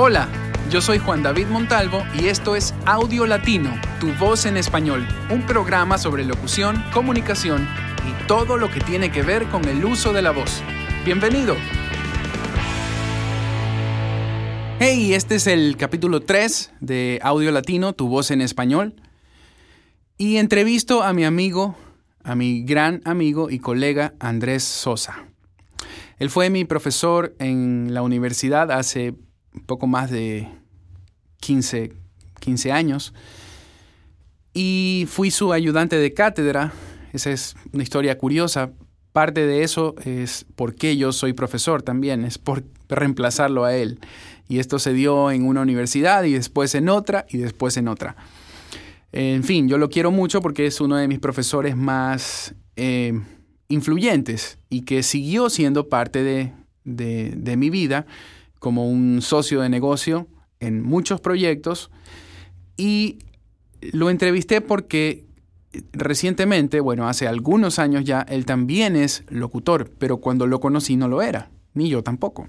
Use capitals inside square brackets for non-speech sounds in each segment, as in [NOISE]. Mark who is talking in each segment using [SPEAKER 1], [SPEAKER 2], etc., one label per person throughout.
[SPEAKER 1] Hola, yo soy Juan David Montalvo y esto es Audio Latino, tu voz en español, un programa sobre locución, comunicación y todo lo que tiene que ver con el uso de la voz. Bienvenido. Hey, este es el capítulo 3 de Audio Latino, tu voz en español. Y entrevisto a mi amigo, a mi gran amigo y colega Andrés Sosa. Él fue mi profesor en la universidad hace poco más de 15, 15 años y fui su ayudante de cátedra. Esa es una historia curiosa. Parte de eso es por qué yo soy profesor también, es por reemplazarlo a él. Y esto se dio en una universidad y después en otra y después en otra. En fin, yo lo quiero mucho porque es uno de mis profesores más eh, influyentes y que siguió siendo parte de, de, mi vida como un socio de negocio en muchos proyectos. Y lo entrevisté porque recientemente, bueno, hace algunos años ya, él también es locutor, pero cuando lo conocí no lo era, ni yo tampoco.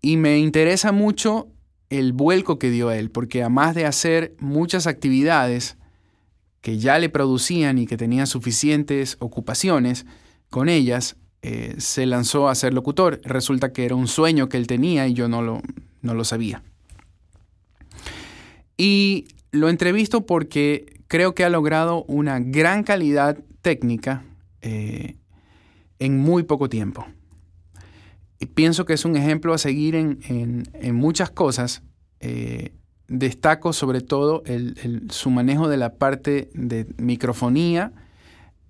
[SPEAKER 1] Y me interesa mucho el vuelco que dio él, porque además de hacer muchas actividades que ya le producían y que tenía suficientes ocupaciones con ellas, eh, se lanzó a ser locutor. Resulta que era un sueño que él tenía y yo no lo, no lo sabía. Y lo entrevisto porque creo que ha logrado una gran calidad técnica eh, en muy poco tiempo. Y pienso que es un ejemplo a seguir en, muchas cosas. Eh, destaco sobre todo su manejo de la parte de microfonía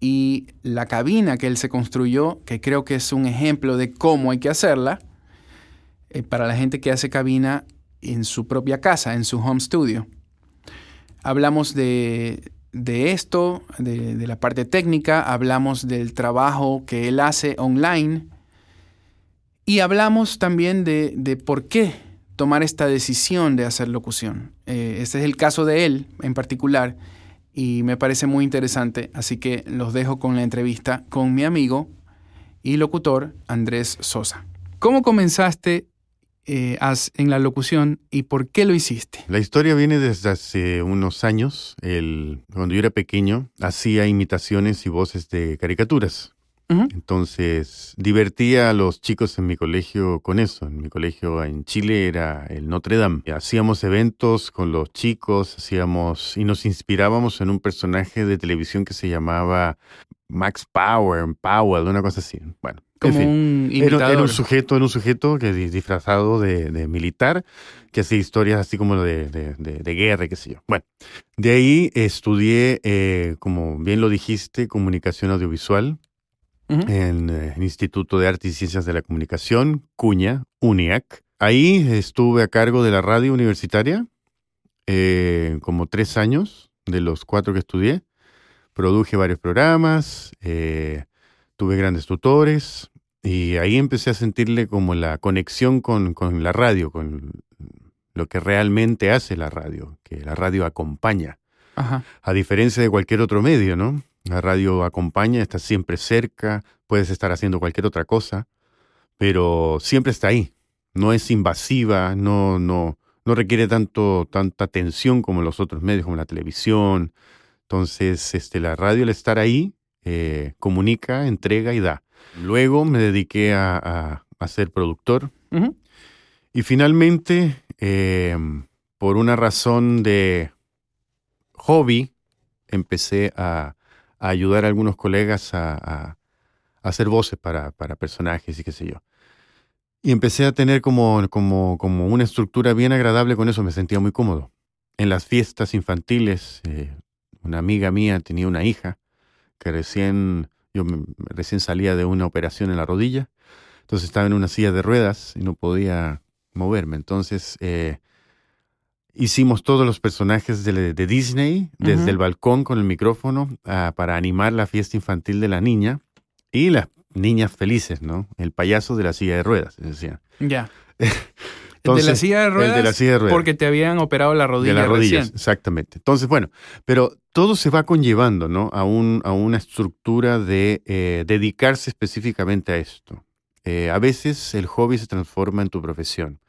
[SPEAKER 1] y la cabina que él se construyó, que creo que es un ejemplo de cómo hay que hacerla eh, para la gente que hace cabina en su propia casa, en su home studio. Hablamos de, esto, de la parte técnica, hablamos del trabajo que él hace online y hablamos también de, por qué tomar esta decisión de hacer locución. Eh, este es el caso de él en particular y me parece muy interesante, así que los dejo con la entrevista con mi amigo y locutor Andrés Sosa. ¿Cómo comenzaste eh, en la locución y por qué lo hiciste?
[SPEAKER 2] La historia viene desde hace unos años. cuando yo era pequeño, hacía imitaciones y voces de caricaturas. Entonces, divertía a los chicos en mi colegio con eso. En mi colegio en Chile era el Notre Dame. Hacíamos eventos con los chicos, hacíamos y nos inspirábamos en un personaje de televisión que se llamaba Max Power, Powell, una cosa así. Bueno,
[SPEAKER 1] como un
[SPEAKER 2] era, un sujeto, era un sujeto que disfrazado de, militar que hacía historias así como de, de, guerra, qué sé yo. Bueno, de ahí estudié, eh, como bien lo dijiste, comunicación audiovisual en el eh, Instituto de Artes y Ciencias de la Comunicación, Cuña, UNIAC. Ahí estuve a cargo de la radio universitaria eh, como tres años de los cuatro que estudié. Produje varios programas, eh, tuve grandes tutores y ahí empecé a sentirle como la conexión con, con la radio, con lo que realmente hace la radio, que la radio acompaña. A diferencia de cualquier otro medio, ¿no? La radio acompaña, está siempre cerca, puedes estar haciendo cualquier otra cosa, pero siempre está ahí. No es invasiva, no, no, no requiere tanto, tanta atención como los otros medios, como la televisión. Entonces, este, la radio al estar ahí, eh, comunica, entrega y da. Luego me dediqué a, ser productor. Y finalmente, eh, por una razón de hobby, empecé a, ayudar a algunos colegas a, hacer voces para, personajes y qué sé yo. Y empecé a tener como, como, como, una estructura bien agradable con eso, me sentía muy cómodo. En las fiestas infantiles, eh, una amiga mía tenía una hija que recién, yo recién salía de una operación en la rodilla, entonces estaba en una silla de ruedas y no podía moverme. Entonces eh, Hicimos todos los personajes de, Disney desde el balcón con el micrófono ah, para animar la fiesta infantil de la niña y las niñas felices, ¿no? El payaso de la silla de ruedas, decía.
[SPEAKER 1] Ya. de la silla de ruedas.
[SPEAKER 2] El de la silla de ruedas.
[SPEAKER 1] Porque te habían operado la rodilla.
[SPEAKER 2] De las rodillas, exactamente. Entonces, bueno, pero todo se va conllevando, ¿no? A, un, a una estructura de eh, dedicarse específicamente a esto. Eh, a veces el hobby se transforma en tu profesión.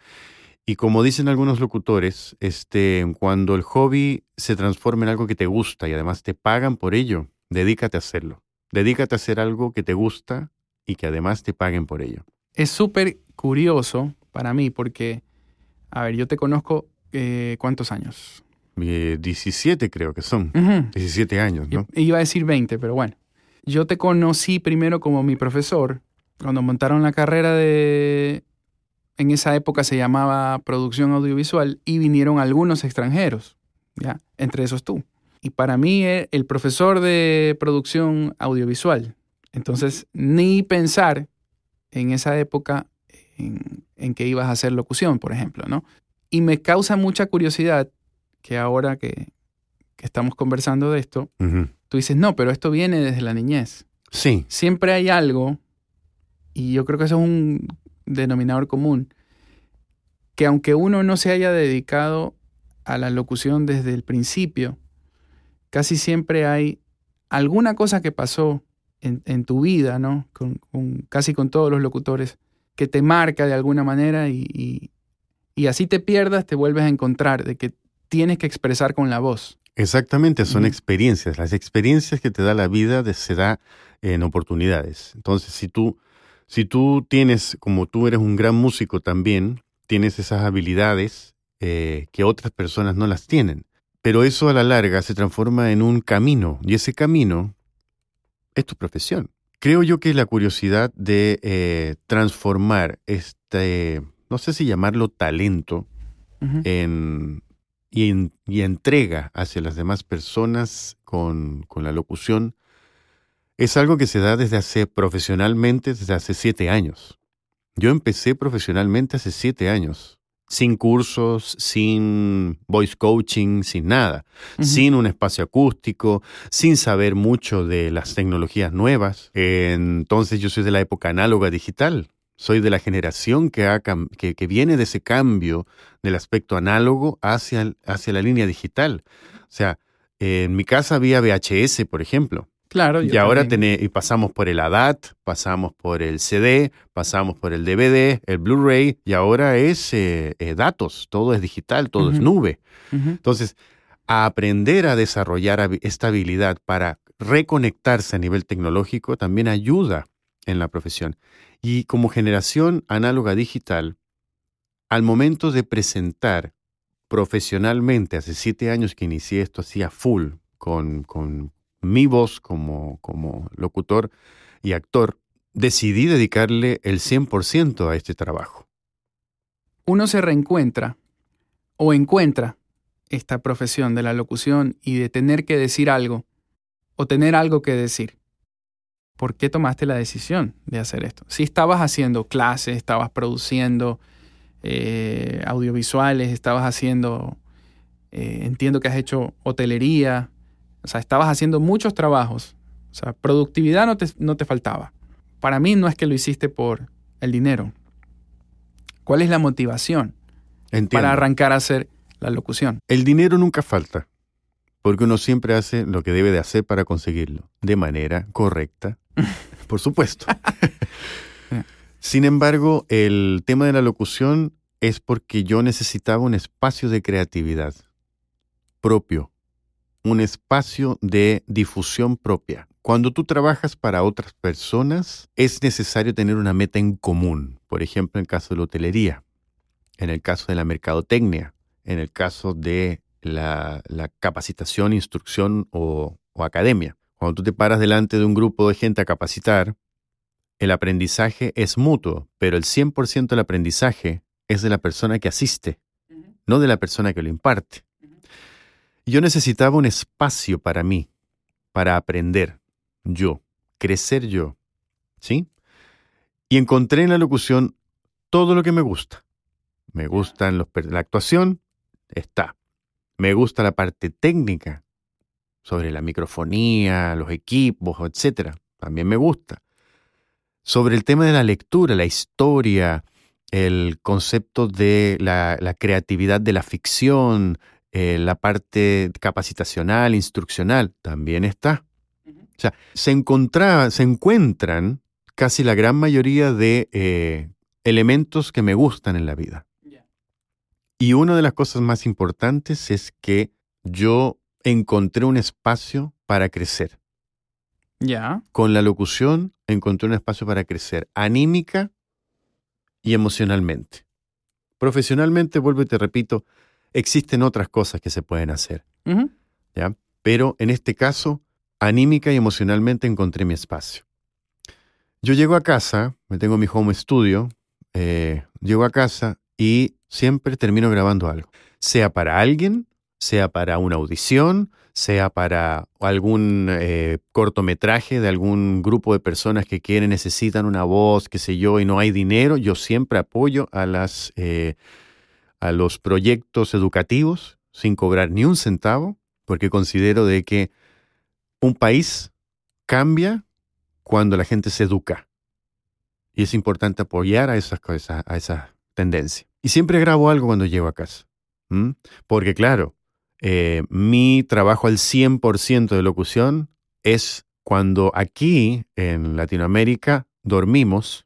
[SPEAKER 2] Y como dicen algunos locutores, este, cuando el hobby se transforma en algo que te gusta y además te pagan por ello, dedícate a hacerlo. Dedícate a hacer algo que te gusta y que además te paguen por ello.
[SPEAKER 1] Es súper curioso para mí porque, a ver, yo te conozco eh, cuántos años.
[SPEAKER 2] 17 creo que son. 17 años, ¿no?
[SPEAKER 1] Iba a decir 20, pero bueno. Yo te conocí primero como mi profesor cuando montaron la carrera de... En esa época se llamaba producción audiovisual y vinieron algunos extranjeros, ¿ya? Entre esos tú. Y para mí eh, el profesor de producción audiovisual. Entonces, ni pensar en esa época en, en que ibas a hacer locución, por ejemplo, ¿no? Y me causa mucha curiosidad que ahora que, estamos conversando de esto, tú dices, no, pero esto viene desde la niñez.
[SPEAKER 2] Sí.
[SPEAKER 1] Siempre hay algo, y yo creo que eso es un denominador común, que aunque uno no se haya dedicado a la locución desde el principio, casi siempre hay alguna cosa que pasó en, tu vida, ¿no? Con, casi con todos los locutores, que te marca de alguna manera y, y así te pierdas, te vuelves a encontrar de que tienes que expresar con la voz.
[SPEAKER 2] Exactamente, son experiencias. Las experiencias que te da la vida se da en oportunidades. Entonces, si tú, si tú tienes, como tú eres un gran músico también, tienes esas habilidades eh, que otras personas no las tienen. Pero eso a la larga se transforma en un camino y ese camino es tu profesión. Creo yo que la curiosidad de eh, transformar este no sé si llamarlo talento, en, y, entrega hacia las demás personas con, con, la locución, es algo que se da desde hace profesionalmente, desde hace siete años. Yo empecé profesionalmente hace siete años, sin cursos, sin voice coaching, sin nada, sin un espacio acústico, sin saber mucho de las tecnologías nuevas. Entonces yo soy de la época análoga digital. Soy de la generación que, ha, que, que, viene de ese cambio del aspecto análogo hacia, hacia la línea digital. O sea, en mi casa había VHS, por ejemplo.
[SPEAKER 1] Claro.
[SPEAKER 2] Y ahora y pasamos por el ADAT, pasamos por el CD, pasamos por el DVD, el Blu-ray, y ahora es eh, eh, datos, todo es digital, todo es nube. Entonces, a aprender a desarrollar esta habilidad para reconectarse a nivel tecnológico también ayuda en la profesión. Y como generación análoga digital, al momento de presentar profesionalmente, hace siete años que inicié esto hacía full, con, con mi voz como, como locutor y actor, decidí dedicarle el 100% a este trabajo.
[SPEAKER 1] Uno se reencuentra o encuentra esta profesión de la locución y de tener que decir algo o tener algo que decir. ¿por qué tomaste la decisión de hacer esto? Si estabas haciendo clases, estabas produciendo eh, audiovisuales, estabas haciendo, eh, entiendo que has hecho hotelería, o sea, estabas haciendo muchos trabajos, o sea, productividad no te, no te faltaba. Para mí no es que lo hiciste por el dinero. ¿Cuál es la motivación para arrancar a hacer la locución?
[SPEAKER 2] El dinero nunca falta porque uno siempre hace lo que debe de hacer para conseguirlo, de manera correcta, [LAUGHS] por supuesto. Sin embargo, el tema de la locución es porque yo necesitaba un espacio de creatividad propio, un espacio de difusión propia. Cuando tú trabajas para otras personas, es necesario tener una meta en común, por ejemplo, en el caso de la hotelería, en el caso de la mercadotecnia, en el caso de la, capacitación, instrucción o, academia. Cuando tú te paras delante de un grupo de gente a capacitar, el aprendizaje es mutuo, pero el 100% del aprendizaje es de la persona que asiste, no de la persona que lo imparte. Yo necesitaba un espacio para mí, para aprender yo, crecer yo, ¿sí? Y encontré en la locución todo lo que me gusta. Me gustan los, la actuación, está. Me gusta la parte técnica sobre la microfonía, los equipos, etc. También me gusta. Sobre el tema de la lectura, la historia, el concepto de la, creatividad de la ficción, eh, la parte capacitacional, instruccional, también está. O sea, se, se encuentran casi la gran mayoría de eh, elementos que me gustan en la vida. Y una de las cosas más importantes es que yo encontré un espacio para crecer.
[SPEAKER 1] Ya.
[SPEAKER 2] Con la locución encontré un espacio para crecer, anímica y emocionalmente. Profesionalmente, vuelvo y te repito, existen otras cosas que se pueden hacer. ¿ya? Pero en este caso, anímica y emocionalmente encontré mi espacio. Yo llego a casa, me tengo mi home studio, eh, llego a casa y siempre termino grabando algo. Sea para alguien, sea para una audición, sea para algún eh, cortometraje de algún grupo de personas que quieren, necesitan una voz, qué sé yo, y no hay dinero, yo siempre apoyo a, las, eh, a los proyectos educativos sin cobrar ni un centavo, porque considero de que un país cambia cuando la gente se educa. Y es importante apoyar a esas cosas, a esa tendencia. Y siempre grabo algo cuando llego a casa. Porque claro, eh, mi trabajo al 100% de locución es cuando aquí en Latinoamérica dormimos,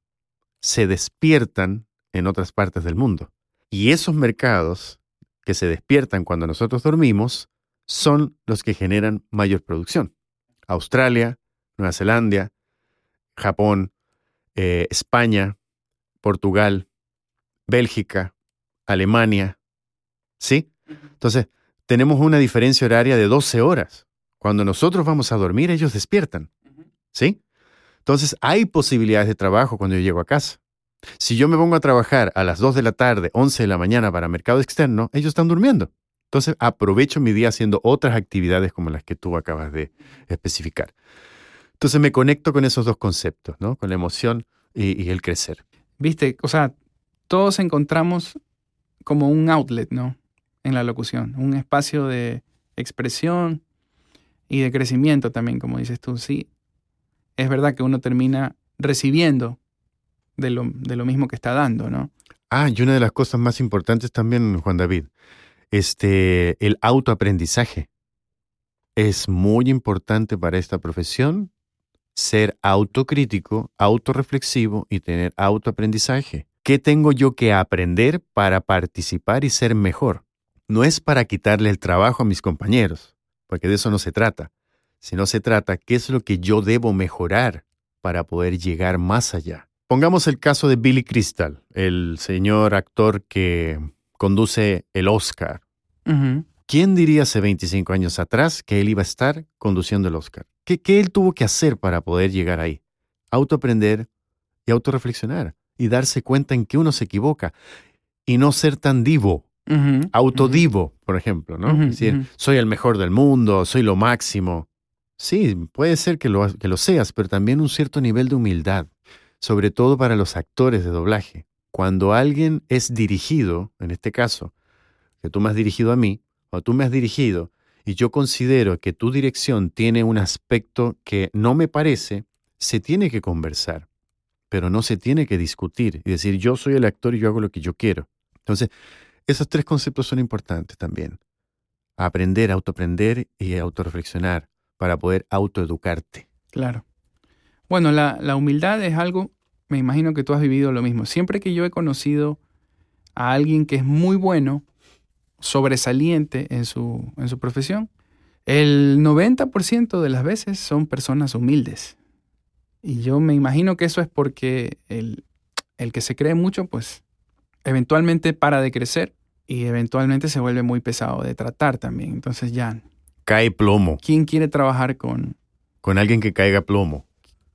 [SPEAKER 2] se despiertan en otras partes del mundo. Y esos mercados que se despiertan cuando nosotros dormimos son los que generan mayor producción. Australia, Nueva Zelanda, Japón, eh, España, Portugal, Bélgica, Alemania. ¿Sí? Entonces, tenemos una diferencia horaria de 12 horas. Cuando nosotros vamos a dormir, ellos despiertan. ¿Sí? Entonces, hay posibilidades de trabajo cuando yo llego a casa. Si yo me pongo a trabajar a las 2 de la tarde, 11 de la mañana para mercado externo, ellos están durmiendo. Entonces, aprovecho mi día haciendo otras actividades como las que tú acabas de especificar. Entonces, me conecto con esos dos conceptos, ¿no? Con la emoción y, y el crecer.
[SPEAKER 1] Viste, o sea, todos encontramos como un outlet, ¿no? En la locución, un espacio de expresión y de crecimiento también, como dices tú. Sí, es verdad que uno termina recibiendo de lo, de lo mismo que está dando, ¿no?
[SPEAKER 2] Ah, y una de las cosas más importantes también, Juan David, este, el autoaprendizaje. Es muy importante para esta profesión ser autocrítico, autorreflexivo y tener autoaprendizaje. ¿Qué tengo yo que aprender para participar y ser mejor? No es para quitarle el trabajo a mis compañeros, porque de eso no se trata, sino se trata qué es lo que yo debo mejorar para poder llegar más allá. Pongamos el caso de Billy Crystal, el señor actor que conduce el Oscar. ¿Quién diría hace 25 años atrás que él iba a estar conduciendo el Oscar? ¿Qué, qué él tuvo que hacer para poder llegar ahí? Autoaprender y autorreflexionar y darse cuenta en que uno se equivoca y no ser tan divo, autodivo, por ejemplo, ¿no? Es decir, soy el mejor del mundo, soy lo máximo. Sí, puede ser que lo, que lo seas, pero también un cierto nivel de humildad, sobre todo para los actores de doblaje. Cuando alguien es dirigido, en este caso, que tú me has dirigido a mí, o tú me has dirigido, y yo considero que tu dirección tiene un aspecto que no me parece, se tiene que conversar, pero no se tiene que discutir y decir yo soy el actor y yo hago lo que yo quiero. Entonces, esos tres conceptos son importantes también. Aprender, autoaprender y autorreflexionar para poder autoeducarte.
[SPEAKER 1] Claro. Bueno, la, la humildad es algo, me imagino que tú has vivido lo mismo. Siempre que yo he conocido a alguien que es muy bueno, sobresaliente en su, en su profesión, el 90% de las veces son personas humildes. Y yo me imagino que eso es porque el, el que se cree mucho, pues eventualmente para de crecer y eventualmente se vuelve muy pesado de tratar también. Entonces ya,
[SPEAKER 2] Cae plomo,
[SPEAKER 1] ¿quién quiere trabajar con,
[SPEAKER 2] con alguien que caiga plomo.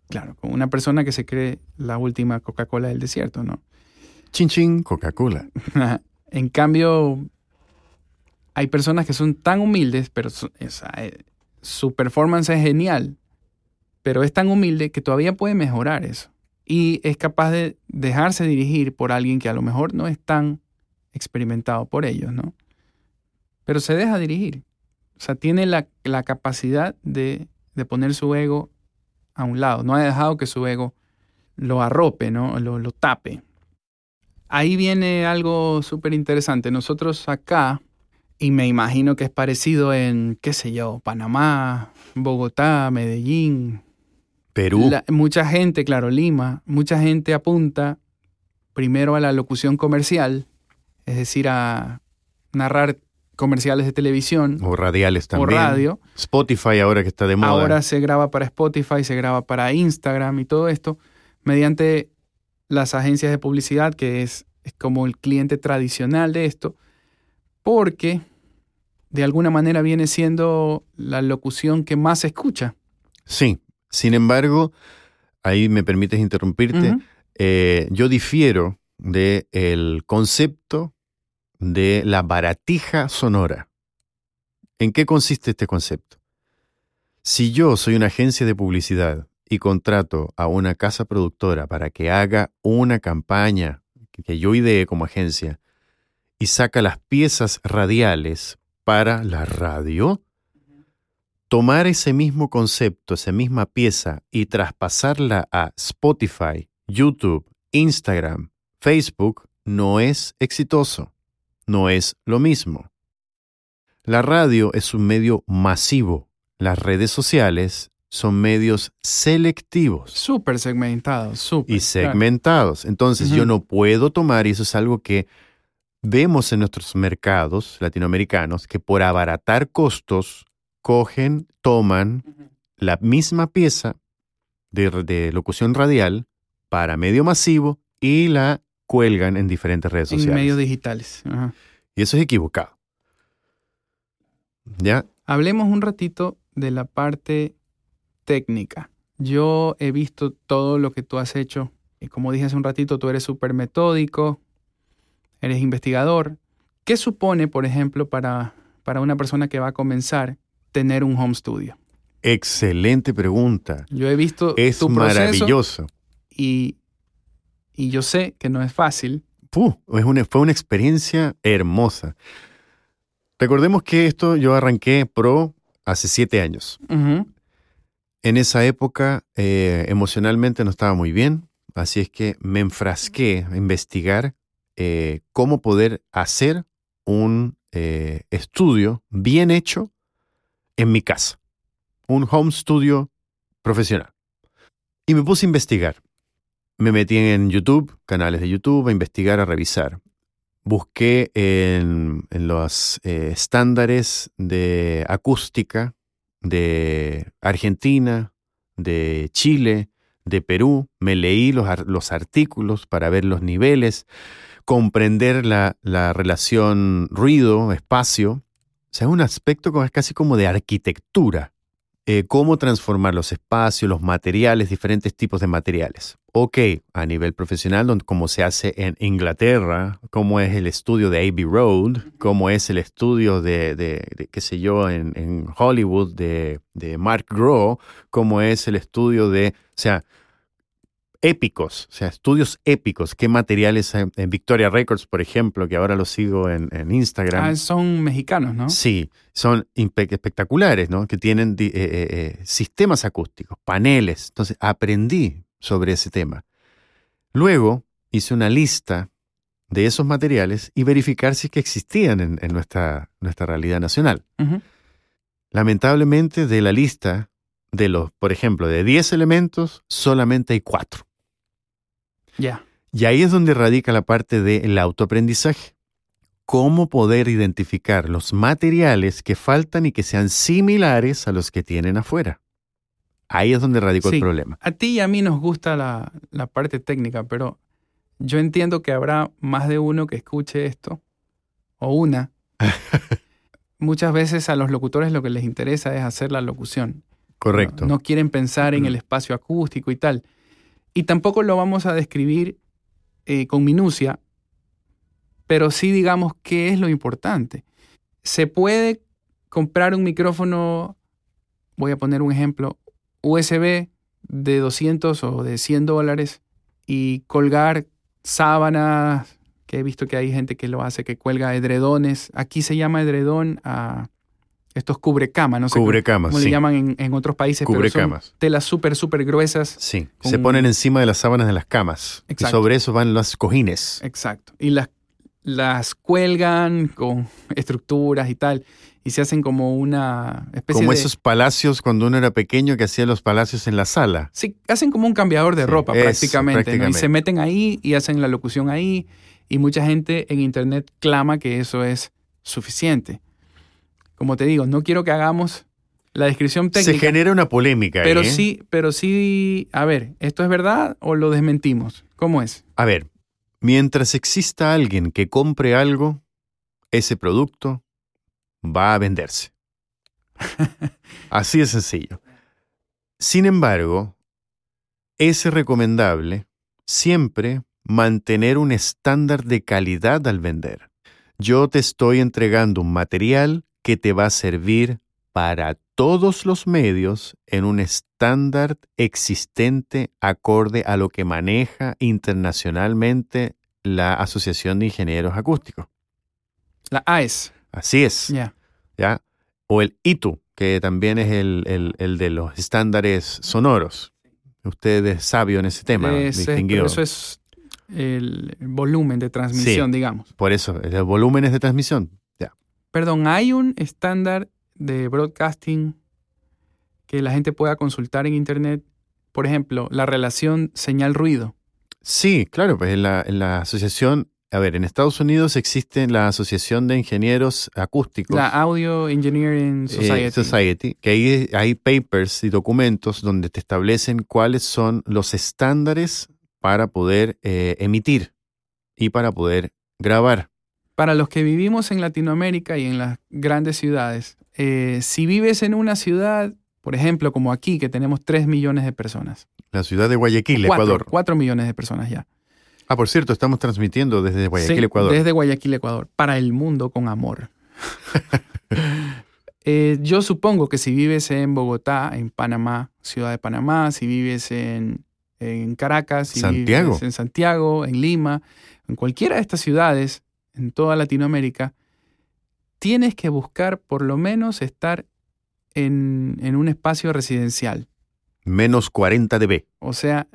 [SPEAKER 1] Claro, con una persona que se cree la última Coca-Cola del desierto, ¿no?
[SPEAKER 2] Chin chin, Coca-Cola.
[SPEAKER 1] en cambio, hay personas que son tan humildes, pero su, eh, su performance es genial, pero es tan humilde que todavía puede mejorar eso. Y es capaz de dejarse dirigir por alguien que a lo mejor no es tan experimentado por ellos, ¿no? Pero se deja dirigir. O sea, tiene la, la capacidad de, de poner su ego a un lado. No ha dejado que su ego lo arrope, ¿no? Lo, lo tape. Ahí viene algo súper interesante. Nosotros acá, y me imagino que es parecido en, qué sé yo, Panamá, Bogotá, Medellín,
[SPEAKER 2] Perú.
[SPEAKER 1] la- mucha gente, claro, Lima, mucha gente apunta primero a la locución comercial, es decir, a, narrar comerciales de televisión
[SPEAKER 2] O radiales
[SPEAKER 1] o
[SPEAKER 2] también.
[SPEAKER 1] radio.
[SPEAKER 2] Spotify ahora que está de moda.
[SPEAKER 1] Ahora se graba para Spotify, se graba para Instagram y todo esto, mediante las agencias de publicidad, que es, es como el cliente tradicional de esto, porque de alguna manera viene siendo la locución que más se escucha.
[SPEAKER 2] Sí. Sin embargo, ahí me permites interrumpirte. Eh, yo difiero del concepto de la baratija sonora. ¿En qué consiste este concepto? Si yo soy una agencia de publicidad y contrato a una casa productora para que haga una campaña que yo ideé como agencia y saca las piezas radiales para la radio, tomar ese mismo concepto, esa misma pieza y traspasarla a Spotify, YouTube, Instagram, Facebook no es exitoso, no es lo mismo. La radio es un medio masivo, las redes sociales son medios selectivos
[SPEAKER 1] Súper segmentado, súper.
[SPEAKER 2] y
[SPEAKER 1] claro.
[SPEAKER 2] segmentados. Entonces yo no puedo tomar, y eso es algo que vemos en nuestros mercados latinoamericanos, que por abaratar costos, cogen, toman la misma pieza de, de locución radial para medio masivo y la cuelgan en diferentes redes
[SPEAKER 1] En
[SPEAKER 2] sociales.
[SPEAKER 1] medios digitales. Ajá.
[SPEAKER 2] Y eso es equivocado. ¿Ya?
[SPEAKER 1] Hablemos un ratito de la parte técnica. Yo he visto todo lo que tú has hecho. Y como dije hace un ratito, tú eres súper metódico, eres investigador. ¿Qué supone, por ejemplo, para, para una persona que va a comenzar tener un home studio?
[SPEAKER 2] Excelente pregunta.
[SPEAKER 1] Yo he visto
[SPEAKER 2] Es
[SPEAKER 1] tu
[SPEAKER 2] maravilloso.
[SPEAKER 1] y, y yo sé que no es fácil.
[SPEAKER 2] Puh, es una- fue una experiencia hermosa. Recordemos que esto yo arranqué pro hace siete años. En esa época eh, emocionalmente no estaba muy bien, así es que me enfrasqué a investigar eh, cómo poder hacer un eh, estudio bien hecho en mi casa, un home studio profesional. Y me puse a investigar. Me metí en YouTube, canales de YouTube, a investigar, a revisar. Busqué en, los eh, estándares de acústica de Argentina, de Chile, de Perú. Me leí los, los artículos para ver los niveles, comprender la, la relación ruido-espacio. O sea, es un aspecto casi como de arquitectura. Eh, cómo transformar los espacios, los materiales, diferentes tipos de materiales. Ok, a nivel profesional, como se hace en Inglaterra, cómo es el estudio de Abbey Road, cómo es el estudio de, de- de, qué sé yo, en, en Hollywood de, de Mark Groh, cómo es el estudio de, o sea, épicos, o sea, estudios épicos, qué materiales hay en Victoria Records, por ejemplo, que ahora lo sigo en, en Instagram.
[SPEAKER 1] Ah, son mexicanos, ¿no?
[SPEAKER 2] Sí, son espectaculares, ¿no? Que tienen eh, eh, eh, sistemas acústicos, paneles. Entonces, aprendí sobre ese tema. Luego, hice una lista de esos materiales y verificar si es que existían en, en nuestra, nuestra realidad nacional. Lamentablemente, de la lista de los, por ejemplo, de 10 elementos, solamente hay 4.
[SPEAKER 1] Ya.
[SPEAKER 2] Y ahí es donde radica la parte del autoaprendizaje. Cómo poder identificar los materiales que faltan y que sean similares a los que tienen afuera. Ahí es donde radicó
[SPEAKER 1] Sí.
[SPEAKER 2] el problema.
[SPEAKER 1] A ti y a mí nos gusta la, la parte técnica, pero yo entiendo que habrá más de uno que escuche esto, o una. [LAUGHS] Muchas veces a los locutores lo que les interesa es hacer la locución.
[SPEAKER 2] Correcto.
[SPEAKER 1] No, no quieren pensar en el espacio acústico y tal. Y tampoco lo vamos a describir eh, con minucia, pero sí digamos qué es lo importante. Se puede comprar un micrófono, voy a poner un ejemplo, USB de 200 o de 100 dólares y colgar sábanas, que he visto que hay gente que lo hace, que cuelga edredones. Aquí se llama edredón a estos cubrecama, no sé
[SPEAKER 2] Cubrecamas,
[SPEAKER 1] cómo le
[SPEAKER 2] sí.
[SPEAKER 1] llaman en, en otros países, pero son
[SPEAKER 2] Cubrecamas.
[SPEAKER 1] telas súper, súper gruesas.
[SPEAKER 2] Sí.
[SPEAKER 1] con-
[SPEAKER 2] Se ponen encima de las sábanas de las camas. Y
[SPEAKER 1] Exacto.
[SPEAKER 2] sobre eso van los cojines.
[SPEAKER 1] Exacto. Y las, las cuelgan con estructuras y tal, y se hacen como una especie
[SPEAKER 2] Como
[SPEAKER 1] de...
[SPEAKER 2] esos palacios cuando uno era pequeño que hacía los palacios en la sala.
[SPEAKER 1] Sí, hacen como un cambiador de
[SPEAKER 2] Sí,
[SPEAKER 1] ropa prácticamente, ¿no? Y se meten ahí y hacen la locución ahí. Y mucha gente en internet clama que eso es suficiente. Como te digo, no quiero que hagamos la descripción técnica.
[SPEAKER 2] Se genera una polémica.
[SPEAKER 1] Pero
[SPEAKER 2] ¿eh?
[SPEAKER 1] sí, pero sí, a ver, ¿esto es verdad o lo desmentimos? ¿Cómo es?
[SPEAKER 2] A ver, mientras exista alguien que compre algo, ese producto va a venderse. Así de sencillo. Sin embargo, es recomendable siempre mantener un estándar de calidad al vender. Yo te estoy entregando un material que te va a servir para todos los medios en un estándar existente acorde a lo que maneja internacionalmente la Asociación de Ingenieros Acústicos.
[SPEAKER 1] La AES.
[SPEAKER 2] Así es.
[SPEAKER 1] Ya.
[SPEAKER 2] ¿ya? O el ITU, que también es el, el- el de los estándares sonoros. Usted es sabio en ese tema,
[SPEAKER 1] Es- es-
[SPEAKER 2] distinguido.
[SPEAKER 1] pero eso es el volumen de transmisión, digamos.
[SPEAKER 2] Por eso, el volúmenes de transmisión. Ya.
[SPEAKER 1] Perdón, ¿hay un estándar de broadcasting que la gente pueda consultar en Internet? Por ejemplo, la relación señal-ruido.
[SPEAKER 2] Sí, claro, pues en la, en la asociación, a ver, en Estados Unidos existe la Asociación de Ingenieros Acústicos.
[SPEAKER 1] La Audio Engineering
[SPEAKER 2] eh,
[SPEAKER 1] Society.
[SPEAKER 2] Que ahí hay papers y documentos donde te establecen cuáles son los estándares para poder eh, emitir y para poder grabar.
[SPEAKER 1] Para los que vivimos en Latinoamérica y en las grandes ciudades, eh, si vives en una ciudad, por ejemplo, como aquí, que tenemos 3 millones de personas.
[SPEAKER 2] La ciudad de Guayaquil, Ecuador.
[SPEAKER 1] 4 millones de personas ya.
[SPEAKER 2] Ah, por cierto, estamos transmitiendo desde Guayaquil,
[SPEAKER 1] Sí,
[SPEAKER 2] Ecuador.
[SPEAKER 1] Desde Guayaquil, Ecuador. Para el mundo con amor. [LAUGHS] Eh, yo supongo que si vives en Bogotá, en Panamá, ciudad de Panamá, si vives en, en Caracas, si
[SPEAKER 2] Santiago.
[SPEAKER 1] vives en Santiago, en Lima, en cualquiera de estas ciudades, en toda Latinoamérica, tienes que buscar por lo menos estar en, en un espacio residencial.
[SPEAKER 2] Menos 40 dB.
[SPEAKER 1] O sea,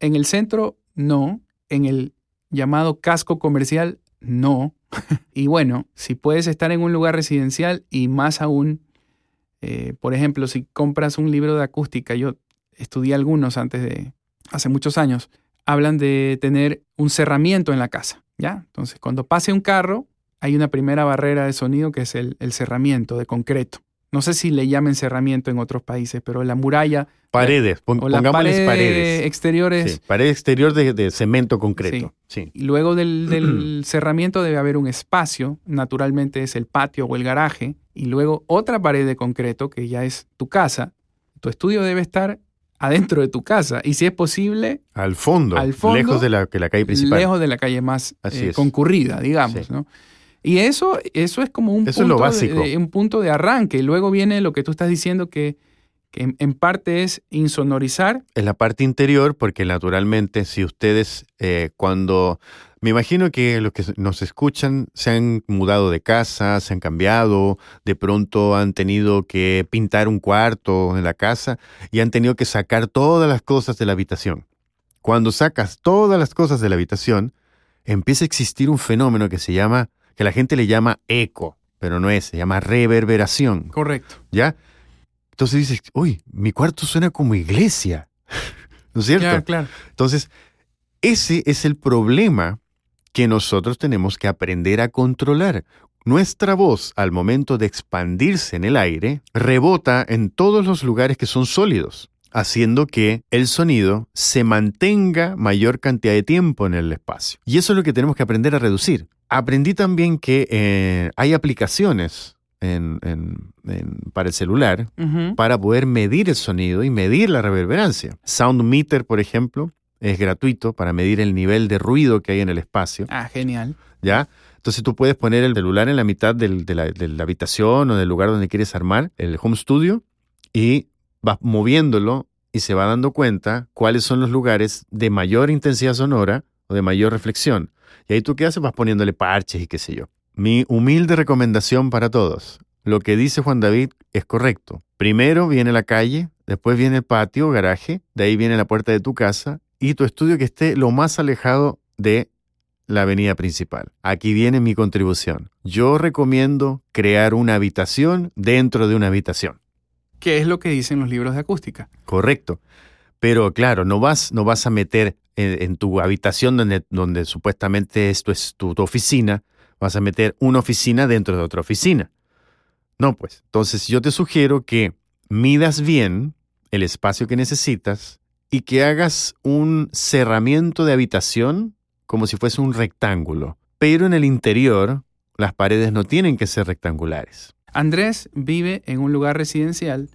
[SPEAKER 1] en el centro no, en el llamado casco comercial no. [LAUGHS] y bueno, si puedes estar en un lugar residencial y más aún, eh, por ejemplo, si compras un libro de acústica, yo estudié algunos antes de, hace muchos años, hablan de tener un cerramiento en la casa, ¿ya? Entonces, cuando pase un carro, hay una primera barrera de sonido que es el, el cerramiento de concreto. No sé si le llamen cerramiento en otros países, pero la muralla
[SPEAKER 2] Paredes, pon-
[SPEAKER 1] o
[SPEAKER 2] pongámosles
[SPEAKER 1] paredes,
[SPEAKER 2] paredes.
[SPEAKER 1] exteriores.
[SPEAKER 2] Sí, pared exterior de, de cemento concreto. Sí.
[SPEAKER 1] Y luego del, [CLEARS THROAT] del cerramiento debe haber un espacio, naturalmente es el patio o el garaje, y luego otra pared de concreto que ya es tu casa. Tu estudio debe estar adentro de tu casa y si es posible,
[SPEAKER 2] Al fondo,
[SPEAKER 1] Al fondo,
[SPEAKER 2] lejos de la, que la calle principal.
[SPEAKER 1] lejos de la calle más eh, concurrida, digamos. ¿no? Y eso, eso es como un,
[SPEAKER 2] Eso es lo
[SPEAKER 1] punto
[SPEAKER 2] básico.
[SPEAKER 1] De, de- un punto de arranque. Y luego viene lo que tú estás diciendo que, que en, en parte es insonorizar.
[SPEAKER 2] Es la parte interior, porque naturalmente, si ustedes eh, cuando. Me imagino que los que nos escuchan se han mudado de casa, se han cambiado, de pronto han tenido que pintar un cuarto en la casa y han tenido que sacar todas las cosas de la habitación. Cuando sacas todas las cosas de la habitación, empieza a existir un fenómeno que se llama, que la gente le llama eco, pero no es, se llama reverberación.
[SPEAKER 1] Correcto.
[SPEAKER 2] ¿Ya? Entonces dices, uy, mi cuarto suena como iglesia. [LAUGHS] ¿No es cierto?
[SPEAKER 1] Ya, claro.
[SPEAKER 2] Entonces, ese es el problema que nosotros tenemos que aprender a controlar. Nuestra voz, al momento de expandirse en el aire, rebota en todos los lugares que son sólidos, haciendo que el sonido se mantenga mayor cantidad de tiempo en el espacio. Y eso es lo que tenemos que aprender a reducir. Aprendí también que eh, hay aplicaciones en- en- en- para el celular para poder medir el sonido y medir la reverberancia. Sound Meter, por ejemplo, es gratuito para medir el nivel de ruido que hay en el espacio,
[SPEAKER 1] Ah, genial.
[SPEAKER 2] ¿ya? Entonces tú puedes poner el celular en la mitad del- de, la, de la habitación o del lugar donde quieres armar el home studio y vas moviéndolo y se va dando cuenta cuáles son los lugares de mayor intensidad sonora o de mayor reflexión. Y ahí tú qué haces, vas poniéndole parches y qué sé yo. Mi humilde recomendación para todos. Lo que dice Juan David es correcto. Primero viene la calle, después viene el patio, garaje, de ahí viene la puerta de tu casa y tu estudio que esté lo más alejado de la avenida principal. Aquí viene mi contribución. Yo recomiendo crear una habitación dentro de una habitación.
[SPEAKER 1] ¿Qué es lo que dicen los libros de acústica?
[SPEAKER 2] Correcto. Pero claro, no vas, no vas a meter en, en tu habitación donde, donde supuestamente esto es tu, tu oficina, vas a meter una oficina dentro de otra oficina. No, pues. Entonces yo te sugiero que midas bien el espacio que necesitas y que hagas un cerramiento de habitación como si fuese un rectángulo. Pero en el interior, las paredes no tienen que ser rectangulares.
[SPEAKER 1] Andrés vive en un lugar residencial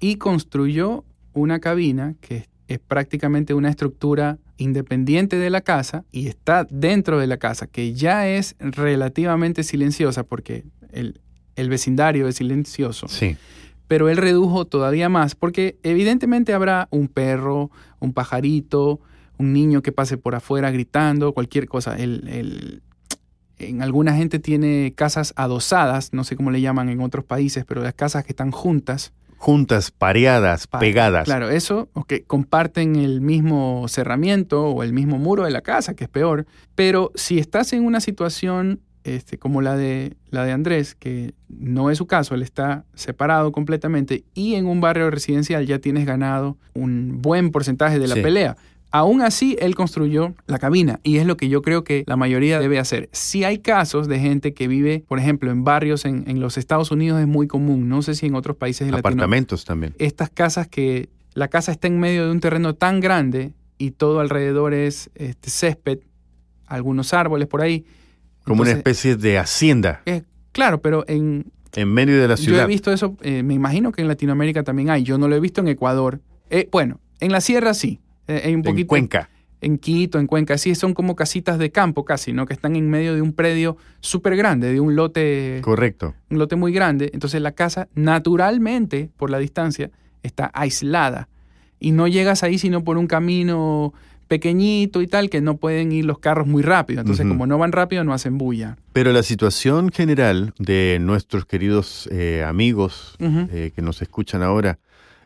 [SPEAKER 1] y construyó una cabina que es prácticamente una estructura independiente de la casa y está dentro de la casa, que ya es relativamente silenciosa porque el, el vecindario es silencioso.
[SPEAKER 2] Sí.
[SPEAKER 1] Pero él redujo todavía más porque evidentemente habrá un perro, un pajarito, un niño que pase por afuera gritando, cualquier cosa. El, el, en alguna gente tiene casas adosadas, no sé cómo le llaman en otros países, pero las casas que están juntas.
[SPEAKER 2] Juntas, pareadas,
[SPEAKER 1] Pa-
[SPEAKER 2] pegadas.
[SPEAKER 1] Claro, eso, o que comparten el mismo cerramiento o el mismo muro de la casa, que es peor. Pero si estás en una situación este, como la de, la de Andrés, que no es su caso, él está separado completamente y en un barrio residencial ya tienes ganado un buen porcentaje de la
[SPEAKER 2] Sí.
[SPEAKER 1] pelea. Aún así, él construyó la cabina y es lo que yo creo que la mayoría debe hacer. Si hay casos de gente que vive, por ejemplo, en barrios en, en los Estados Unidos es muy común, no sé si en otros países de
[SPEAKER 2] Apartamentos también.
[SPEAKER 1] estas casas que la casa está en medio de un terreno tan grande y todo alrededor es este, césped, algunos árboles por ahí.
[SPEAKER 2] Como una especie de hacienda
[SPEAKER 1] es- claro, pero en,
[SPEAKER 2] en medio de la
[SPEAKER 1] yo he
[SPEAKER 2] ciudad.
[SPEAKER 1] visto eso, eh, me imagino que en Latinoamérica también hay. Yo no lo he visto en Ecuador. Eh, bueno, en la sierra sí. Eh,
[SPEAKER 2] en Cuenca.
[SPEAKER 1] en Quito, en Cuenca, sí, son como casitas de campo casi, ¿no? Que están en medio de un predio súper grande, de un lote
[SPEAKER 2] Correcto.
[SPEAKER 1] un lote muy grande, entonces la casa naturalmente, por la distancia, está aislada. Y no llegas ahí sino por un camino pequeñito y tal, que no pueden ir los carros muy rápido. Entonces, como no van rápido, no hacen bulla.
[SPEAKER 2] Pero la situación general de nuestros queridos eh, amigos eh, que nos escuchan ahora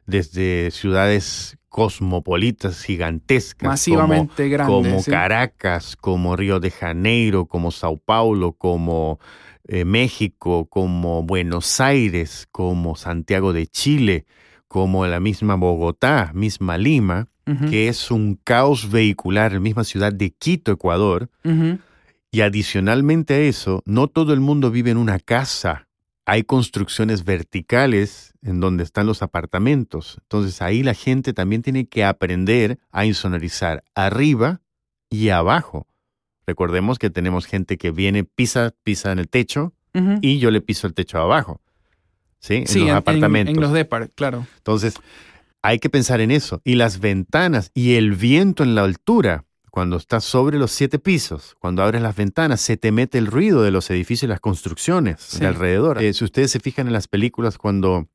[SPEAKER 2] desde ciudades cosmopolitas gigantescas
[SPEAKER 1] Masivamente
[SPEAKER 2] como,
[SPEAKER 1] grande.
[SPEAKER 2] como
[SPEAKER 1] sí.
[SPEAKER 2] Caracas, como Río de Janeiro, como Sao Paulo, como eh, México, como Buenos Aires, como Santiago de Chile, como la misma Bogotá, misma Lima, que es un caos vehicular, la misma ciudad de Quito, Ecuador, y adicionalmente a eso, no todo el mundo vive en una casa. Hay construcciones verticales en donde están los apartamentos. Entonces ahí la gente también tiene que aprender a insonorizar arriba y abajo. Recordemos que tenemos gente que viene, pisa, pisa en el techo y yo le piso el techo abajo. ¿Sí? En
[SPEAKER 1] Sí,
[SPEAKER 2] los
[SPEAKER 1] en, en-
[SPEAKER 2] apartamentos.
[SPEAKER 1] en los depart, claro.
[SPEAKER 2] Entonces, hay que pensar en eso. Y las ventanas y el viento en la altura, cuando estás sobre los siete pisos, cuando abres las ventanas, se te mete el ruido de los edificios y las construcciones
[SPEAKER 1] Sí.
[SPEAKER 2] de alrededor. Eh, si ustedes se fijan en las películas, cuando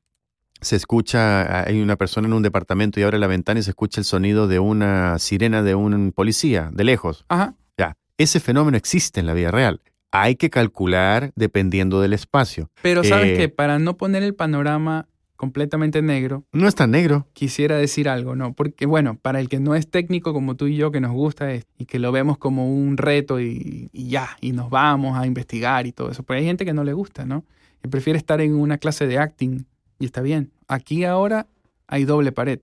[SPEAKER 2] se escucha, hay una persona en un departamento y abre la ventana y se escucha el sonido de una sirena de un policía, de lejos.
[SPEAKER 1] Ajá.
[SPEAKER 2] Ya, ese fenómeno existe en la vida real. Hay que calcular dependiendo del espacio.
[SPEAKER 1] Pero sabes
[SPEAKER 2] Eh,
[SPEAKER 1] que para no poner el panorama completamente negro,
[SPEAKER 2] No es tan negro.
[SPEAKER 1] quisiera decir algo, ¿no? Porque, bueno, para el que no es técnico como tú y yo, que nos gusta es- y que lo vemos como un reto y, y ya, y nos vamos a investigar y todo eso. Pero hay gente que no le gusta, ¿no? Que prefiere estar en una clase de acting y está bien. Aquí ahora hay doble pared.